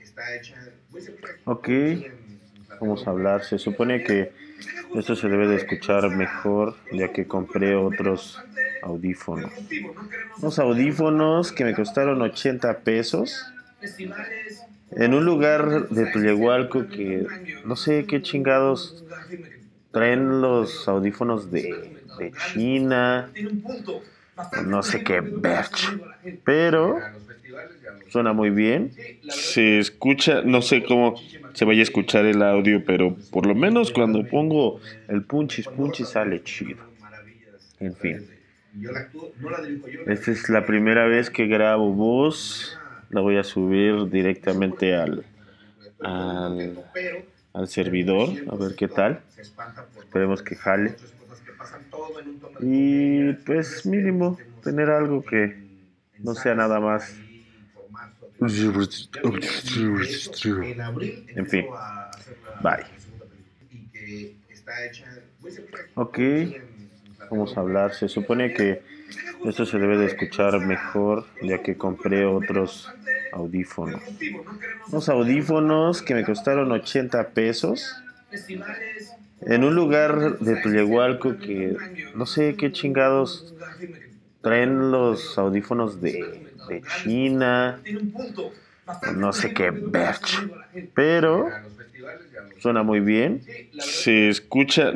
está hecha. Ok, vamos a hablar. Se supone que esto se debe de escuchar mejor ya que compré otros audífonos. Unos audífonos que me costaron 80 pesos en un lugar de Tullehualco que no sé qué chingados traen los audífonos de, de China, no sé qué pero suena muy bien. Se escucha, no sé cómo se vaya a escuchar el audio, pero por lo menos cuando pongo El punchis punchis sale chido. En fin. Esta es la primera vez que grabo voz. La voy a subir directamente al, al, al servidor, a ver qué tal. Esperemos que jale. Y pues mínimo, tener algo que no sea nada más. En fin. Bye. Ok, vamos a hablar. Se supone que esto se debe de escuchar mejor ya que compré otros audífonos. Unos audífonos que me costaron 80 pesos en un lugar de Tullehualco que no sé qué chingados traen los audífonos de, de China, no sé qué berch, pero suena muy bien. se escucha,